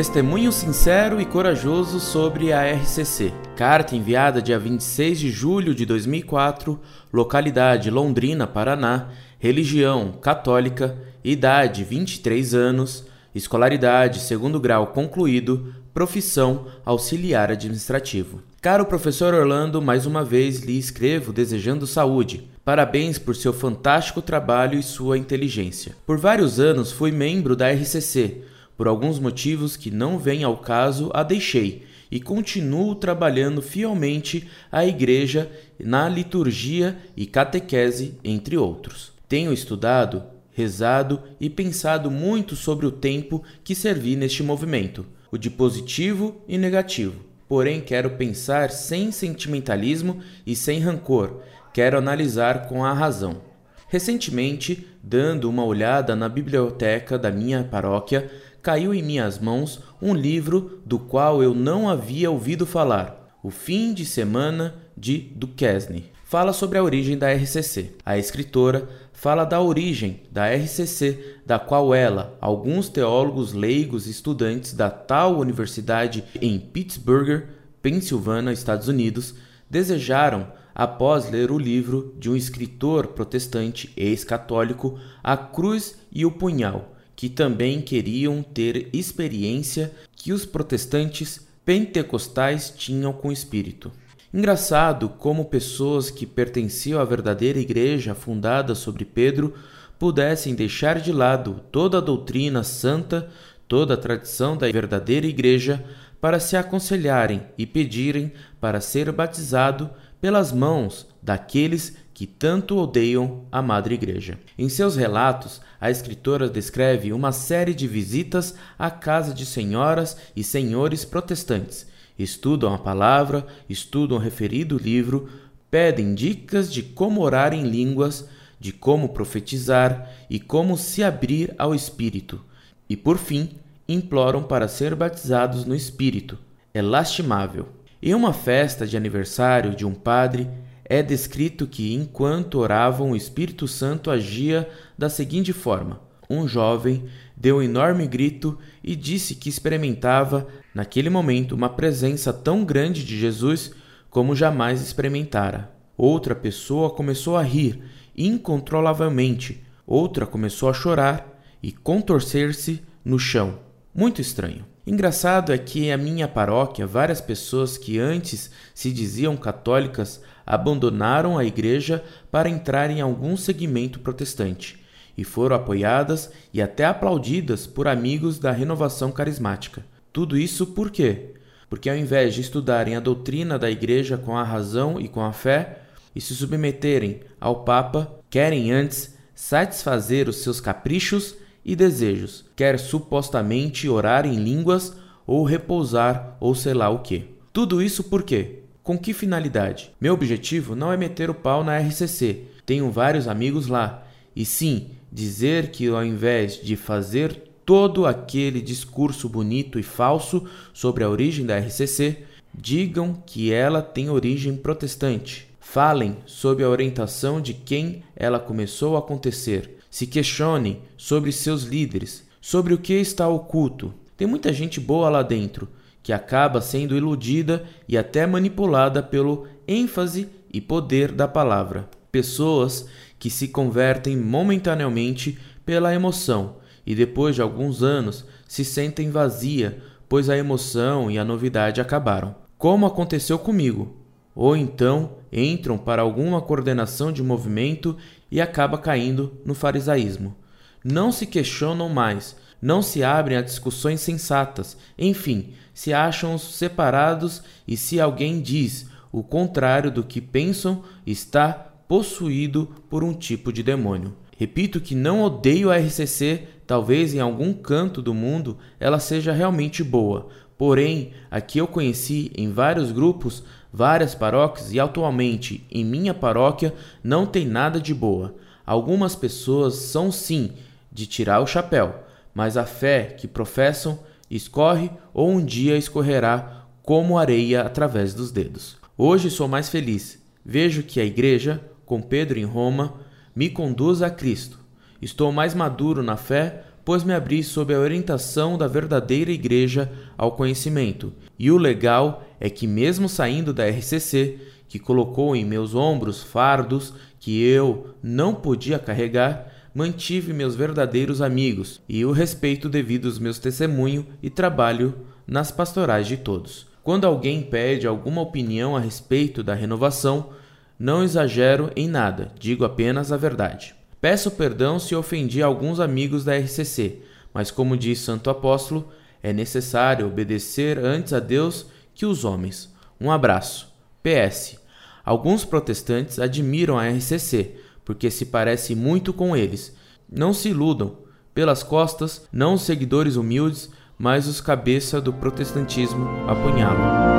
Testemunho sincero e corajoso sobre a RCC. Carta enviada dia 26 de julho de 2004, localidade Londrina, Paraná, religião católica, idade 23 anos, escolaridade segundo grau concluído, profissão auxiliar administrativo. Caro professor Orlando, mais uma vez lhe escrevo desejando saúde. Parabéns por seu fantástico trabalho e sua inteligência. Por vários anos fui membro da RCC por alguns motivos que não vêm ao caso, a deixei e continuo trabalhando fielmente à igreja na liturgia e catequese, entre outros. Tenho estudado, rezado e pensado muito sobre o tempo que servi neste movimento, o de positivo e negativo. Porém, quero pensar sem sentimentalismo e sem rancor, quero analisar com a razão. Recentemente, dando uma olhada na biblioteca da minha paróquia, caiu em minhas mãos um livro do qual eu não havia ouvido falar, O Fim de Semana de Duquesne. Fala sobre a origem da RCC. A escritora fala da origem da RCC, da qual ela, alguns teólogos leigos estudantes da tal universidade em Pittsburgh, Pensilvânia, Estados Unidos, desejaram após ler o livro de um escritor protestante ex-católico, A Cruz e o Punhal, que também queriam ter experiência que os protestantes pentecostais tinham com o Espírito. Engraçado como pessoas que pertenciam à verdadeira igreja fundada sobre Pedro pudessem deixar de lado toda a doutrina santa, toda a tradição da verdadeira igreja, para se aconselharem e pedirem para ser batizado pelas mãos daqueles que tanto odeiam a Madre Igreja. Em seus relatos, a escritora descreve uma série de visitas à casa de senhoras e senhores protestantes. Estudam a palavra, estudam o referido livro, pedem dicas de como orar em línguas, de como profetizar e como se abrir ao Espírito. E por fim, imploram para ser batizados no Espírito. É lastimável. Em uma festa de aniversário de um padre, é descrito que, enquanto oravam, o Espírito Santo agia da seguinte forma: um jovem deu um enorme grito e disse que experimentava, naquele momento, uma presença tão grande de Jesus como jamais experimentara. Outra pessoa começou a rir incontrolavelmente, outra começou a chorar e contorcer-se no chão. Muito estranho. Engraçado é que a minha paróquia, várias pessoas que antes se diziam católicas abandonaram a igreja para entrar em algum segmento protestante e foram apoiadas e até aplaudidas por amigos da renovação carismática. Tudo isso por quê? Porque ao invés de estudarem a doutrina da igreja com a razão e com a fé e se submeterem ao Papa, querem antes satisfazer os seus caprichos e desejos, quer supostamente orar em línguas ou repousar ou sei lá o que. Tudo isso por quê? Com que finalidade? Meu objetivo não é meter o pau na RCC, tenho vários amigos lá, e sim dizer que ao invés de fazer todo aquele discurso bonito e falso sobre a origem da RCC, digam que ela tem origem protestante. Falem sobre a orientação de quem ela começou a acontecer. Se questionem sobre seus líderes, sobre o que está oculto. Tem muita gente boa lá dentro, que acaba sendo iludida e até manipulada pelo ênfase e poder da palavra. Pessoas que se convertem momentaneamente pela emoção e depois de alguns anos se sentem vazia, pois a emoção e a novidade acabaram. Como aconteceu comigo. Ou então entram para alguma coordenação de movimento e acaba caindo no farisaísmo. Não se questionam mais, não se abrem a discussões sensatas, enfim, se acham separados e se alguém diz o contrário do que pensam, está possuído por um tipo de demônio. Repito que não odeio a RCC, talvez em algum canto do mundo ela seja realmente boa, porém, aqui eu conheci em vários grupos, várias paróquias e atualmente em minha paróquia não tem nada de boa. Algumas pessoas são sim de tirar o chapéu, mas a fé que professam escorre ou um dia escorrerá como areia através dos dedos. Hoje sou mais feliz. Vejo que a igreja, com Pedro em Roma, me conduz a Cristo. Estou mais maduro na fé pois me abri sob a orientação da verdadeira igreja ao conhecimento. E o legal é que, mesmo saindo da RCC, que colocou em meus ombros fardos que eu não podia carregar, mantive meus verdadeiros amigos e o respeito devido aos meus testemunho e trabalho nas pastorais de todos. Quando alguém pede alguma opinião a respeito da renovação, não exagero em nada, digo apenas a verdade. Peço perdão se ofendi alguns amigos da RCC, mas como diz Santo Apóstolo, é necessário obedecer antes a Deus que os homens. Um abraço. PS. Alguns protestantes admiram a RCC, porque se parece muito com eles. Não se iludam. Pelas costas, não os seguidores humildes, mas os cabeça do protestantismo apunhalam.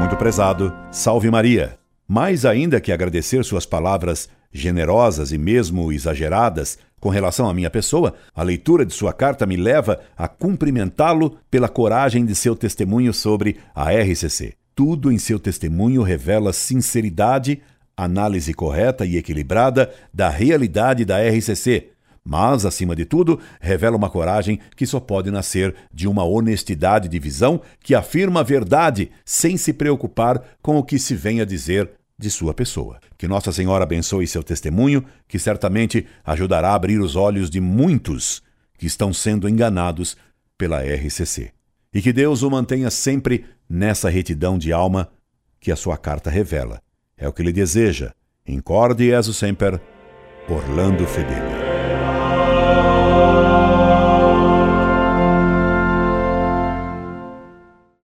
Muito prezado, salve Maria. Mais ainda que agradecer suas palavras generosas e mesmo exageradas com relação à minha pessoa, a leitura de sua carta me leva a cumprimentá-lo pela coragem de seu testemunho sobre a RCC. Tudo em seu testemunho revela sinceridade, análise correta e equilibrada da realidade da RCC, mas, acima de tudo, revela uma coragem que só pode nascer de uma honestidade de visão que afirma a verdade sem se preocupar com o que se vem a dizer de sua pessoa. Que Nossa Senhora abençoe seu testemunho, que certamente ajudará a abrir os olhos de muitos que estão sendo enganados pela RCC. E que Deus o mantenha sempre nessa retidão de alma que a sua carta revela. É o que ele deseja. Incorde Jesus Semper, Orlando Fedeli.